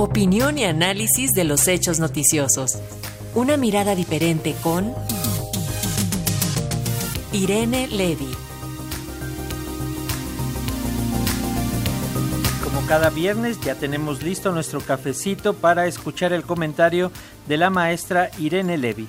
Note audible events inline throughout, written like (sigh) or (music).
Opinión y análisis de los hechos noticiosos. Una mirada diferente con Irene Levy. Como cada viernes ya tenemos listo nuestro cafecito para escuchar el comentario de la maestra Irene Levy.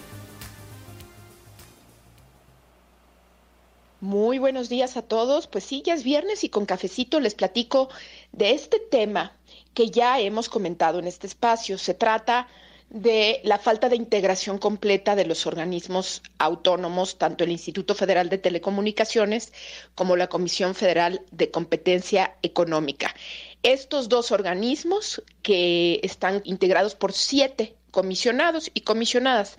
Muy buenos días a todos. Pues sí, ya es viernes y con cafecito les platico de este tema que ya hemos comentado en este espacio. Se trata de la falta de integración completa de los organismos autónomos, tanto el Instituto Federal de Telecomunicaciones como la Comisión Federal de Competencia Económica. Estos dos organismos, que están integrados por siete comisionados y comisionadas.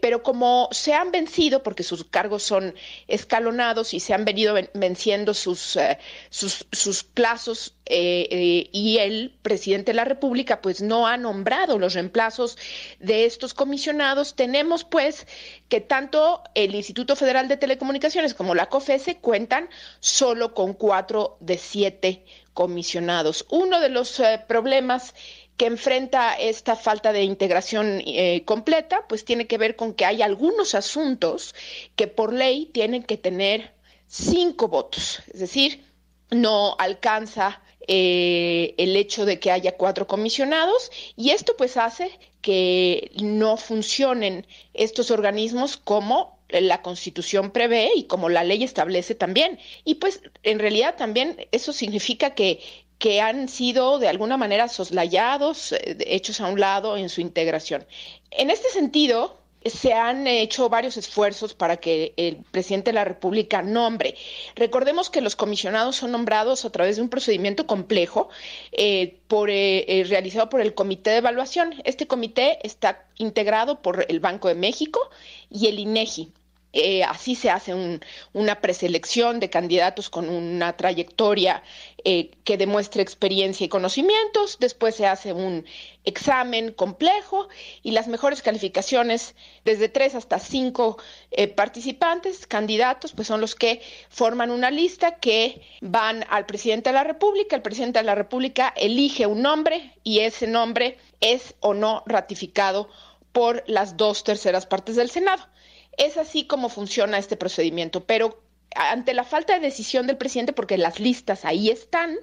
Pero como se han vencido, porque sus cargos son escalonados y se han venido venciendo sus, eh, sus, sus, plazos eh, eh, y el presidente de la República pues no ha nombrado los reemplazos de estos comisionados, tenemos pues que tanto el Instituto Federal de Telecomunicaciones como la COFESE cuentan solo con cuatro de siete comisionados. Uno de los problemas que enfrenta esta falta de integración eh, completa, pues tiene que ver con que hay algunos asuntos que por ley tienen que tener cinco votos, es decir, no alcanza eh, el hecho de que haya cuatro comisionados y esto pues hace que no funcionen estos organismos como la Constitución prevé y como la ley establece también. Y pues en realidad también eso significa que que han sido de alguna manera soslayados, eh, hechos a un lado en su integración. En este sentido, se han hecho varios esfuerzos para que el presidente de la República nombre. Recordemos que los comisionados son nombrados a través de un procedimiento complejo eh, por, eh, realizado por el Comité de Evaluación. Este comité está integrado por el Banco de México y el INEGI. Eh, así se hace una preselección de candidatos con una trayectoria eh, que demuestre experiencia y conocimientos. Después se hace un examen complejo y las mejores calificaciones, desde tres hasta cinco eh, participantes, candidatos, pues son los que forman una lista que van al presidente de la República. El presidente de la República elige un nombre y ese nombre es o no ratificado por las dos terceras partes del Senado. Es así como funciona este procedimiento, pero ante la falta de decisión del presidente, porque las listas ahí están,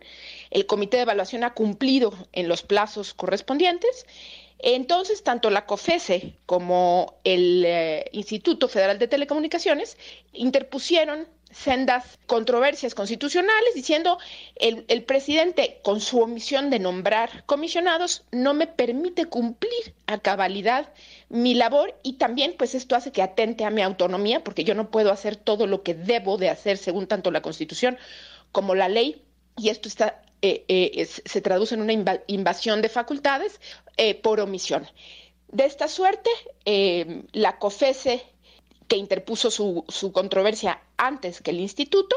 el comité de evaluación ha cumplido en los plazos correspondientes, entonces tanto la COFESE como el eh, Instituto Federal de Telecomunicaciones interpusieron sendas controversias constitucionales diciendo el, el presidente con su omisión de nombrar comisionados no me permite cumplir a cabalidad mi labor y también pues esto hace que atente a mi autonomía porque yo no puedo hacer todo lo que debo de hacer según tanto la constitución como la ley y esto está eh, eh, se traduce en una invasión de facultades eh, por omisión. De esta suerte, la COFESE que interpuso su, controversia antes que el instituto,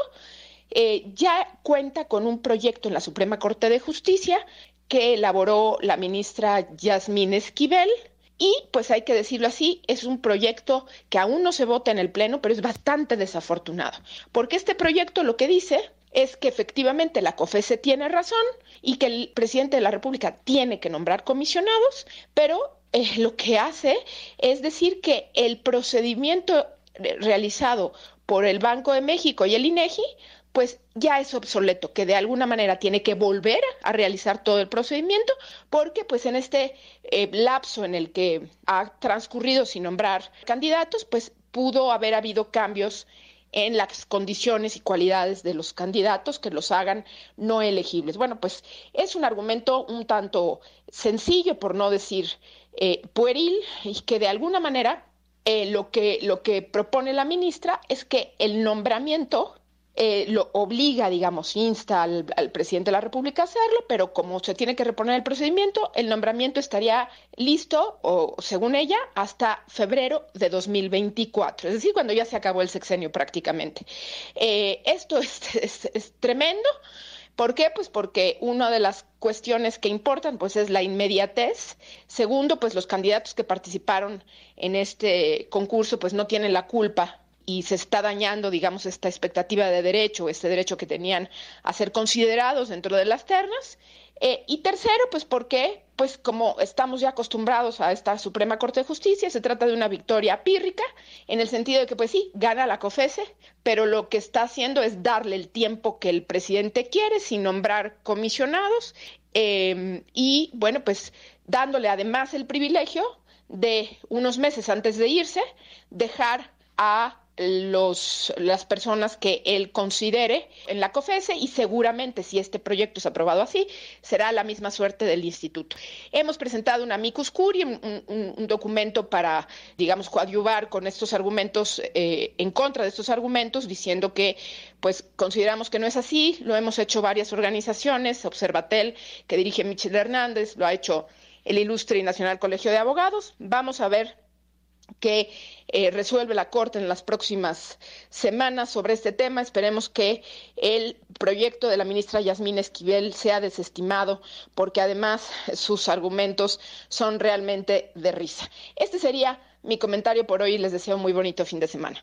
ya cuenta con un proyecto en la Suprema Corte de Justicia que elaboró la ministra Yasmín Esquivel. Y, pues hay que decirlo así, es un proyecto que aún no se vota en el Pleno, pero es bastante desafortunado, porque este proyecto lo que dice es que efectivamente la COFESE tiene razón y que el presidente de la República tiene que nombrar comisionados, pero eh, lo que hace es decir que el procedimiento realizado por el Banco de México y el INEGI, pues ya es obsoleto, que de alguna manera tiene que volver a realizar todo el procedimiento, porque pues en este eh, lapso en el que ha transcurrido sin nombrar candidatos, pues pudo haber habido cambios en las condiciones y cualidades de los candidatos que los hagan no elegibles. Bueno, pues es un argumento un tanto sencillo, por no decir eh, pueril y que de alguna manera eh, lo, que, lo que propone la ministra es que el nombramiento eh, lo obliga, digamos, insta al, presidente de la República a hacerlo, pero como se tiene que reponer el procedimiento, el nombramiento estaría listo, o según ella, hasta febrero de 2024, es decir, cuando ya se acabó el sexenio prácticamente. esto (laughs) es tremendo. ¿Por qué? Pues porque una de las cuestiones que importan pues es la inmediatez. Segundo, pues los candidatos que participaron en este concurso pues no tienen la culpa y se está dañando, digamos, esta expectativa de derecho, este derecho que tenían a ser considerados dentro de las ternas. Eh, y tercero, pues porque, pues como estamos ya acostumbrados a esta Suprema Corte de Justicia, se trata de una victoria pírrica, en el sentido de que, pues sí, gana la COFESE, pero lo que está haciendo es darle el tiempo que el presidente quiere sin nombrar comisionados em, y, bueno, pues dándole además el privilegio de unos meses antes de irse, dejar a los, las personas que él considere en la COFESE y seguramente si este proyecto es aprobado así, será la misma suerte del instituto. Hemos presentado un amicus curiae, un, documento para, digamos, coadyuvar con estos argumentos, eh, en contra de estos argumentos, diciendo que pues consideramos que no es así, lo hemos hecho varias organizaciones, Observatel, que dirige Michel Hernández, lo ha hecho el Ilustre y Nacional Colegio de Abogados. Vamos a ver que eh, resuelve la Corte en las próximas semanas sobre este tema. Esperemos que el proyecto de la ministra Yasmín Esquivel sea desestimado porque además sus argumentos son realmente de risa. Este sería mi comentario por hoy y les deseo muy bonito fin de semana.